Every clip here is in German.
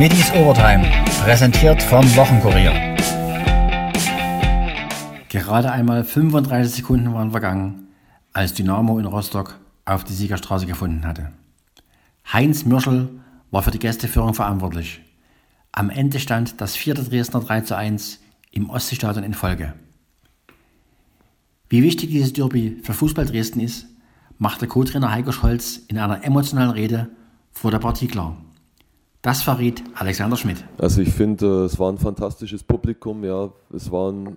Schmittis Overtime, präsentiert vom Wochenkurier. Gerade einmal 35 Sekunden waren vergangen, als Dynamo in Rostock auf die Siegerstraße gefunden hatte. Heinz Mürschel war für die Gästeführung verantwortlich. Am Ende stand das vierte Dresdner 3 zu 1 im Ostseestadion in Folge. Wie wichtig dieses Derby für Fußball Dresden ist, machte Co-Trainer Heiko Scholz in einer emotionalen Rede vor der Partie klar. Das verriet Alexander Schmidt. Also ich finde, es war ein fantastisches Publikum. Ja, es war ein,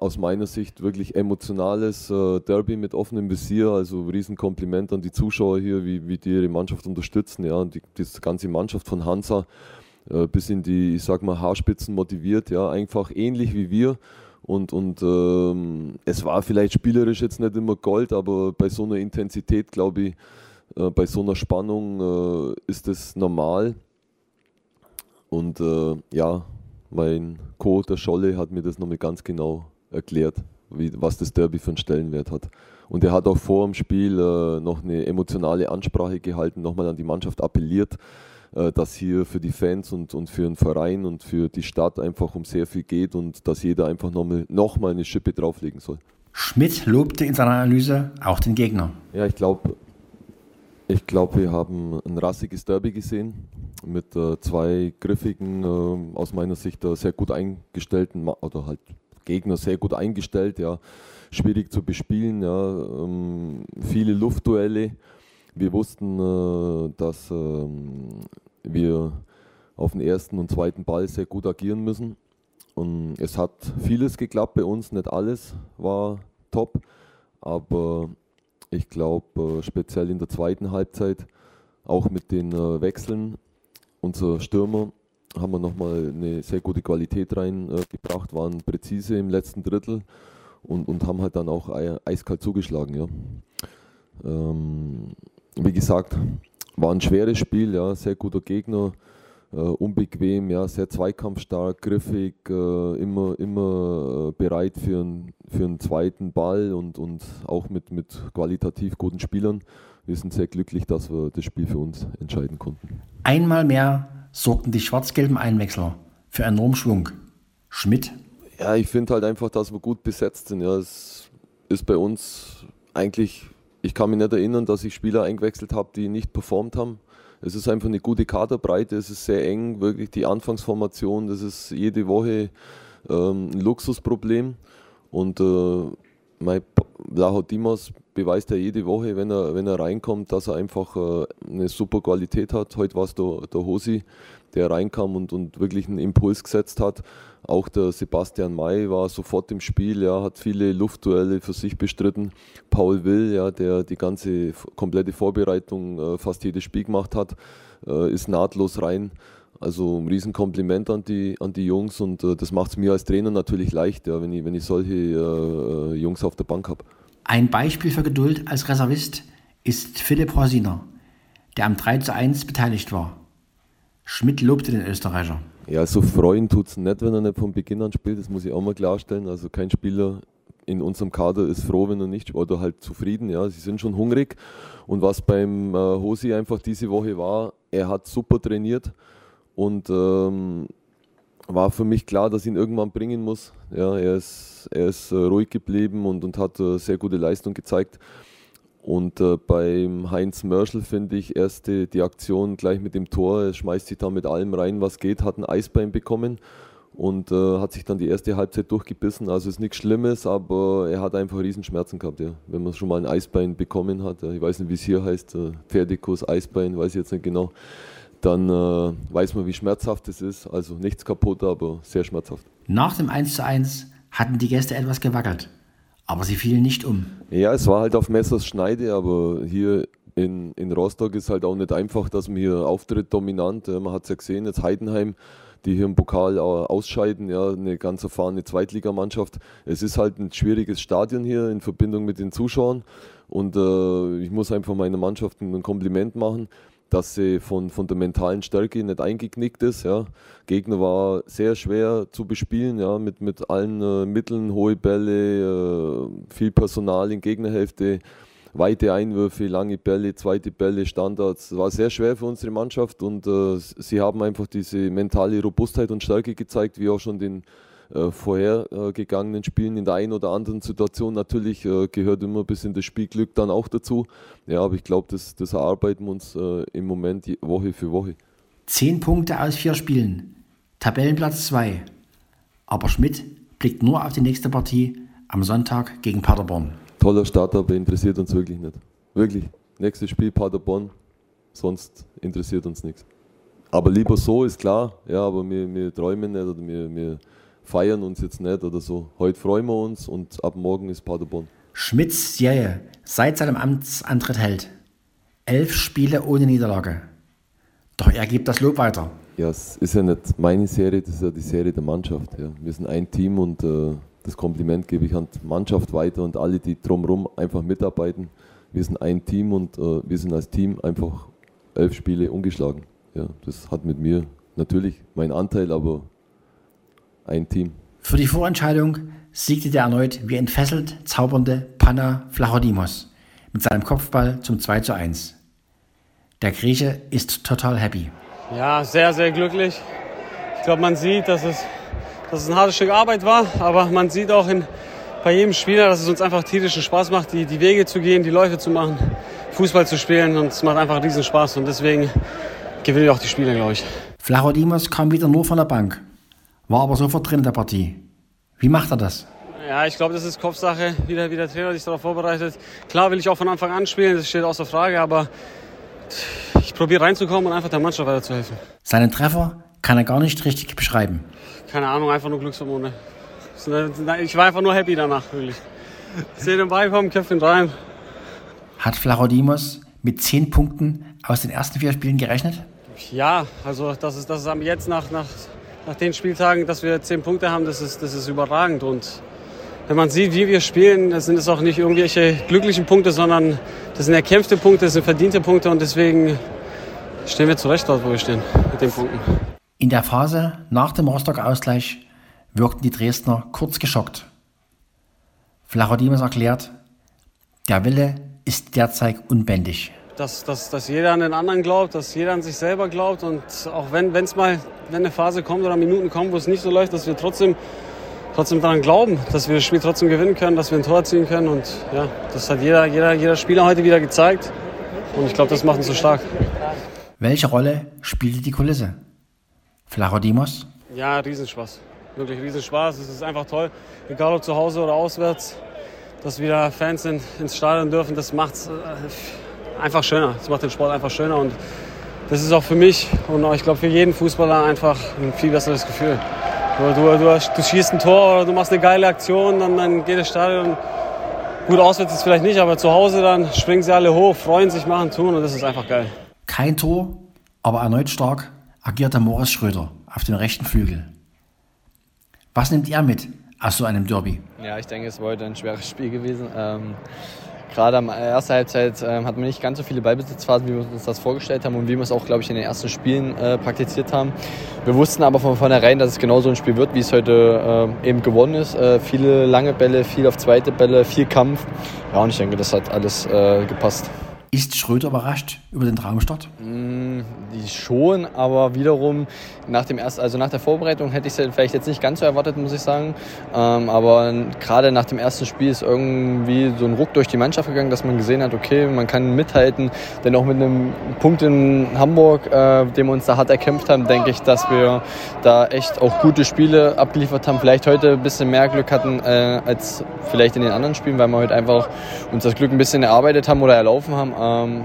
aus meiner Sicht wirklich emotionales äh, Derby mit offenem Visier. Also Riesenkompliment an die Zuschauer hier, wie, wie die ihre Mannschaft unterstützen. Ja, und die, die ganze Mannschaft von Hansa äh, bis in die, ich sag mal, Haarspitzen motiviert. Ja, einfach ähnlich wie wir. Und, und ähm, es war vielleicht spielerisch jetzt nicht immer Gold, aber bei so einer Intensität, glaube ich, äh, bei so einer Spannung äh, ist es normal. Und äh, ja, mein Co, der Scholle, hat mir das nochmal ganz genau erklärt, wie, was das Derby für einen Stellenwert hat. Und er hat auch vor dem Spiel äh, noch eine emotionale Ansprache gehalten, nochmal an die Mannschaft appelliert, äh, dass hier für die Fans und, und für den Verein und für die Stadt einfach um sehr viel geht und dass jeder einfach nochmal noch mal eine Schippe drauflegen soll. Schmidt lobte in seiner Analyse auch den Gegner. Ja, ich glaube, ich glaube, wir haben ein rassiges Derby gesehen mit äh, zwei griffigen, äh, aus meiner Sicht äh, sehr gut eingestellten oder halt Gegner sehr gut eingestellt, ja, schwierig zu bespielen, ja, ähm, viele Luftduelle. Wir wussten, äh, dass ähm, wir auf den ersten und zweiten Ball sehr gut agieren müssen. Und es hat vieles geklappt bei uns, nicht alles war top, aber ich glaube, äh, speziell in der zweiten Halbzeit, auch mit den Wechseln, unser Stürmer haben wir nochmal eine sehr gute Qualität reingebracht, waren präzise im letzten Drittel und, und haben halt dann auch eiskalt zugeschlagen. Ja. Ähm, wie gesagt, war ein schweres Spiel, ja, sehr guter Gegner, äh, unbequem, ja, sehr zweikampfstark, griffig, äh, immer, immer äh, bereit für, ein, für einen zweiten Ball und, und auch mit, mit qualitativ guten Spielern. Wir sind sehr glücklich, dass wir das Spiel für uns entscheiden konnten. Einmal mehr sorgten die schwarz-gelben Einwechsler für enormen Schwung. Schmidt? Ja, ich finde halt einfach, dass wir gut besetzt sind. Ja, es ist bei uns eigentlich, ich kann mich nicht erinnern, dass ich Spieler eingewechselt habe, die nicht performt haben. Es ist einfach eine gute Kaderbreite, es ist sehr eng, wirklich die Anfangsformation, das ist jede Woche ähm, ein Luxusproblem. Und äh, mein Laho Dimas beweist ja jede Woche, wenn er, wenn er reinkommt, dass er einfach äh, eine super Qualität hat. Heute war es der, der Hosi, der reinkam und, und wirklich einen Impuls gesetzt hat. Auch der Sebastian May war sofort im Spiel, ja, hat viele Luftduelle für sich bestritten. Paul Will, ja, der die ganze komplette Vorbereitung, äh, fast jedes Spiel gemacht hat, äh, ist nahtlos rein. Also ein Riesenkompliment an die, an die Jungs und äh, das macht es mir als Trainer natürlich leicht, ja, wenn, ich, wenn ich solche äh, Jungs auf der Bank habe. Ein Beispiel für Geduld als Reservist ist Philipp Horsiner, der am 3 zu 1 beteiligt war. Schmidt lobte den Österreicher. Ja, so freuen tut es nicht, wenn er nicht von Beginn an spielt, das muss ich auch mal klarstellen. Also kein Spieler in unserem Kader ist froh, wenn er nicht oder halt zufrieden. Ja, sie sind schon hungrig. Und was beim äh, Hosi einfach diese Woche war, er hat super trainiert und ähm, war für mich klar, dass ich ihn irgendwann bringen muss. Ja, er ist, er ist äh, ruhig geblieben und, und hat äh, sehr gute Leistung gezeigt. Und äh, beim Heinz Mörschel finde ich erst die, die, Aktion gleich mit dem Tor. Er schmeißt sich da mit allem rein, was geht, hat ein Eisbein bekommen und äh, hat sich dann die erste Halbzeit durchgebissen. Also ist nichts Schlimmes, aber er hat einfach Riesenschmerzen gehabt, ja. wenn man schon mal ein Eisbein bekommen hat. Ja. Ich weiß nicht, wie es hier heißt, äh, Pferdekuss, Eisbein, weiß ich jetzt nicht genau. Dann äh, weiß man, wie schmerzhaft es ist. Also nichts kaputt, aber sehr schmerzhaft. Nach dem 1:1 hatten die Gäste etwas gewackelt. Aber sie fielen nicht um. Ja, es war halt auf Messers Schneide, aber hier in, in Rostock ist halt auch nicht einfach, dass man hier auftritt dominant. Man hat es ja gesehen, jetzt Heidenheim, die hier im Pokal ausscheiden, ja, eine ganz erfahrene Zweitligamannschaft. Es ist halt ein schwieriges Stadion hier in Verbindung mit den Zuschauern. Und äh, ich muss einfach meiner Mannschaft ein Kompliment machen dass sie von, von der mentalen Stärke nicht eingeknickt ist. Ja. Gegner war sehr schwer zu bespielen, ja, mit, mit allen äh, Mitteln, hohe Bälle, äh, viel Personal in Gegnerhälfte. weite Einwürfe, lange Bälle, zweite Bälle, Standards. Es war sehr schwer für unsere Mannschaft und äh, sie haben einfach diese mentale Robustheit und Stärke gezeigt, wie auch schon den äh, vorhergegangenen Spielen in der einen oder anderen Situation. Natürlich äh, gehört immer ein bisschen das Spielglück dann auch dazu. Ja, aber ich glaube, das, das erarbeiten wir uns äh, im Moment Woche für Woche. Zehn Punkte aus vier Spielen. Tabellenplatz 2. Aber Schmidt blickt nur auf die nächste Partie am Sonntag gegen Paderborn. Toller Start, aber interessiert uns wirklich nicht. Wirklich. Nächstes Spiel Paderborn, sonst interessiert uns nichts. Aber lieber so ist klar, ja, aber wir, wir träumen nicht oder wir, wir feiern uns jetzt nicht oder so. Heute freuen wir uns und ab morgen ist Paderborn. Schmidts Serie seit seinem Amtsantritt hält. Elf Spiele ohne Niederlage. Doch er gibt das Lob weiter. Ja, es ist ja nicht meine Serie, das ist ja die Serie der Mannschaft. Ja. Wir sind ein Team und äh, das Kompliment gebe ich an die Mannschaft weiter und alle, die drumherum einfach mitarbeiten. Wir sind ein Team und äh, wir sind als Team einfach elf Spiele ungeschlagen. Ja, das hat mit mir natürlich meinen Anteil, aber ein Team. Für die Vorentscheidung siegte der erneut wie entfesselt zaubernde Panna Flachodimos mit seinem Kopfball zum 2 zu 1. Der Grieche ist total happy. Ja, sehr, sehr glücklich. Ich glaube, man sieht, dass es, dass es ein hartes Stück Arbeit war, aber man sieht auch in, bei jedem Spieler, dass es uns einfach tierischen Spaß macht, die, die Wege zu gehen, die Läufe zu machen, Fußball zu spielen und es macht einfach riesen Spaß und deswegen gewinnen wir auch die Spiele, glaube ich. Flachodimos kam wieder nur von der Bank war aber sofort drin in der Partie. Wie macht er das? Ja, ich glaube, das ist Kopfsache, wie der, wie der Trainer sich darauf vorbereitet. Klar will ich auch von Anfang an spielen, das steht außer Frage, aber ich probiere reinzukommen und einfach der Mannschaft weiterzuhelfen. Seinen Treffer kann er gar nicht richtig beschreiben. Keine Ahnung, einfach nur Glückshormone. Ich war einfach nur happy danach, wirklich. Sehe den Ball kommen, Köpfchen rein. Hat Flachodimos mit zehn Punkten aus den ersten vier Spielen gerechnet? Ja, also das ist, das ist jetzt nach, nach nach den Spieltagen, dass wir zehn Punkte haben, das ist, das ist überragend. Und wenn man sieht, wie wir spielen, dann sind es auch nicht irgendwelche glücklichen Punkte, sondern das sind erkämpfte Punkte, das sind verdiente Punkte und deswegen stehen wir zurecht dort, wo wir stehen mit den Punkten. In der Phase nach dem Rostock-Ausgleich wirkten die Dresdner kurz geschockt. Flachodimus erklärt, der Wille ist derzeit unbändig dass, dass, dass jeder an den anderen glaubt, dass jeder an sich selber glaubt und auch wenn es mal wenn eine Phase kommt oder Minuten kommen, wo es nicht so läuft, dass wir trotzdem, trotzdem daran glauben, dass wir das Spiel trotzdem gewinnen können, dass wir ein Tor ziehen können und ja, das hat jeder, jeder, jeder Spieler heute wieder gezeigt und ich glaube, das macht uns so stark. Welche Rolle spielte die Kulisse? Flachodimos? Ja, Riesenspaß. Wirklich Riesenspaß. Es ist einfach toll, egal ob zu Hause oder auswärts, dass wieder Fans in, ins Stadion dürfen. Das macht es äh, einfach schöner. Es macht den Sport einfach schöner und das ist auch für mich und auch, ich glaube für jeden Fußballer einfach ein viel besseres Gefühl. Du, du, du, du, schießt ein Tor oder du machst eine geile Aktion, dann, dann geht das Stadion. Gut, auswärts ist vielleicht nicht, aber zu Hause dann springen sie alle hoch, freuen sich, machen, tun und das ist einfach geil. Kein Tor, aber erneut stark agierte Moritz Schröder auf dem rechten Flügel. Was nimmt er mit aus so einem Derby? Ja, ich denke, es war heute ein schweres Spiel gewesen. Ähm, Gerade am ersten Halbzeit äh, hatten wir nicht ganz so viele Ballbesitzphasen, wie wir uns das vorgestellt haben und wie wir es auch, glaube ich, in den ersten Spielen äh, praktiziert haben. Wir wussten aber von vornherein, dass es genau so ein Spiel wird, wie es heute äh, eben gewonnen ist. Äh, viele lange Bälle, viel auf zweite Bälle, viel Kampf. Ja, und ich denke, das hat alles äh, gepasst. Ist Schröder überrascht über den Traumstart? Mm, schon, aber wiederum nach dem ersten, also nach der Vorbereitung hätte ich es vielleicht jetzt nicht ganz so erwartet, muss ich sagen. Ähm, aber gerade nach dem ersten Spiel ist irgendwie so ein Ruck durch die Mannschaft gegangen, dass man gesehen hat, okay, man kann mithalten. Denn auch mit einem Punkt in Hamburg, äh, den wir uns da hart erkämpft haben, denke ich, dass wir da echt auch gute Spiele abgeliefert haben. Vielleicht heute ein bisschen mehr Glück hatten äh, als vielleicht in den anderen Spielen, weil wir heute einfach uns das Glück ein bisschen erarbeitet haben oder erlaufen haben. Ähm,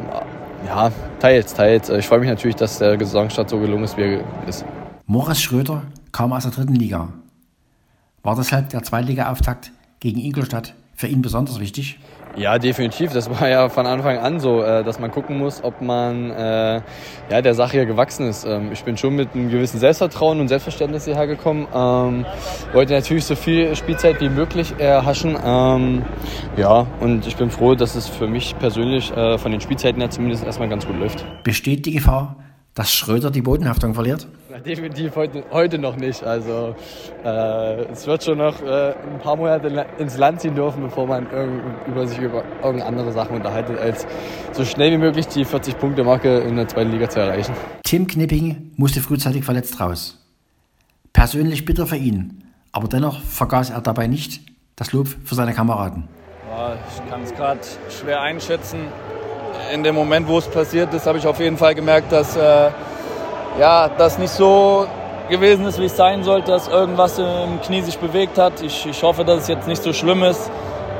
ja, teils, teils. Ich freue mich natürlich, dass der Gesangsstart so gelungen ist, wie er ist. Moritz Schröder kam aus der dritten Liga. War deshalb der Zweitliga-Auftakt gegen Ingolstadt für ihn besonders wichtig? Ja, definitiv. Das war ja von Anfang an so, äh, dass man gucken muss, ob man äh, ja, der Sache hier gewachsen ist. Ähm, ich bin schon mit einem gewissen Selbstvertrauen und Selbstverständnis hierher gekommen. Ähm, wollte natürlich so viel Spielzeit wie möglich erhaschen. Ähm, ja, und ich bin froh, dass es für mich persönlich äh, von den Spielzeiten her zumindest erstmal ganz gut läuft. Besteht die Gefahr, dass Schröder die Bodenhaftung verliert? Na, definitiv heute, heute noch nicht. Also äh, es wird schon noch äh, ein paar Monate ins Land ziehen dürfen, bevor man über sich über irgendeine andere Sachen unterhaltet, als so schnell wie möglich die 40-Punkte-Marke in der zweiten Liga zu erreichen. Tim Knipping musste frühzeitig verletzt raus. Persönlich bitter für ihn, aber dennoch vergaß er dabei nicht das Lob für seine Kameraden. Ja, ich kann es gerade schwer einschätzen. In dem Moment, wo es passiert ist, habe ich auf jeden Fall gemerkt, dass äh, ja, das nicht so gewesen ist, wie es sein sollte, dass irgendwas im Knie sich bewegt hat. Ich, ich hoffe, dass es jetzt nicht so schlimm ist.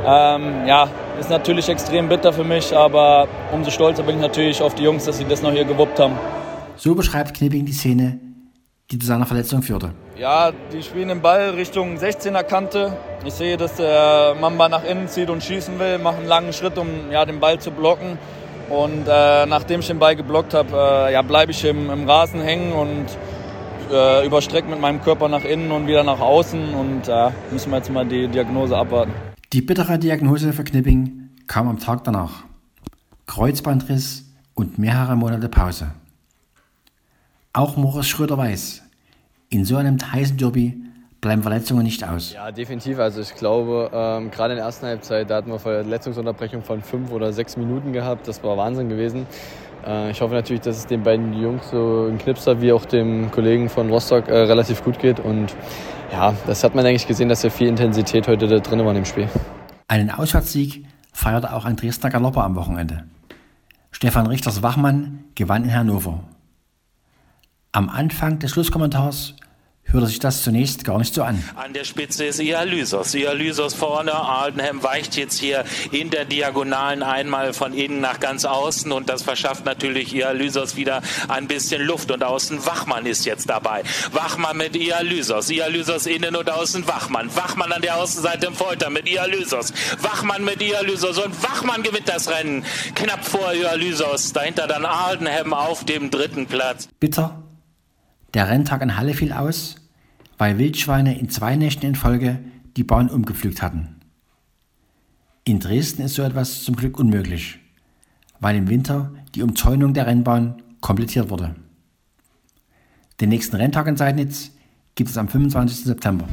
Ähm, ja, ist natürlich extrem bitter für mich, aber umso stolzer bin ich natürlich auf die Jungs, dass sie das noch hier gewuppt haben. So beschreibt Knipping die Szene, die zu seiner Verletzung führte. Ja, die spielen den Ball Richtung 16er Kante. Ich sehe, dass der Mamba nach innen zieht und schießen will, macht einen langen Schritt, um ja, den Ball zu blocken. Und äh, nachdem ich den Ball geblockt habe, äh, ja, bleibe ich im, im, Rasen hängen und äh, überstrecke mit meinem Körper nach innen und wieder nach außen. Und äh, müssen wir jetzt mal die Diagnose abwarten. Die bittere Diagnose für Knipping kam am Tag danach. Kreuzbandriss und mehrere Monate Pause. Auch Moritz Schröder weiß, in so einem heißen Derby bleiben Verletzungen nicht aus. Ja, definitiv. Also ich glaube, ähm, gerade in der ersten Halbzeit, da hatten wir Verletzungsunterbrechung von fünf oder sechs Minuten gehabt. Das war Wahnsinn gewesen. Äh, ich hoffe natürlich, dass es den beiden Jungs, so in Knipser wie auch dem Kollegen von Rostock, äh, relativ gut geht. Und ja, das hat man eigentlich gesehen, dass ja viel Intensität heute da drin war in dem Spiel. Einen Auswärtssieg feierte auch ein Dresdner Galopper am Wochenende. Stefan Richters Wachmann gewann in Hannover. Am Anfang des Schlusskommentars hörte sich das zunächst gar nicht so an. An der Spitze ist Ialysos. Ialysos vorne, Aldenham weicht jetzt hier in der Diagonalen einmal von innen nach ganz außen und das verschafft natürlich Ialysos wieder ein bisschen Luft und außen Wachmann ist jetzt dabei. Wachmann mit Ialysos, Ialysos innen und außen Wachmann. Wachmann an der Außenseite im Folter mit Ialysos. Wachmann mit Ialysos und Wachmann gewinnt das Rennen. Knapp vor Ialysos, dahinter dann Aldenham auf dem dritten Platz. Bitter. Der Renntag in Halle fiel aus weil Wildschweine in zwei Nächten in Folge die Bahn umgepflügt hatten. In Dresden ist so etwas zum Glück unmöglich, weil im Winter die Umzäunung der Rennbahn komplettiert wurde. Den nächsten Renntag in Seidnitz gibt es am 25. September.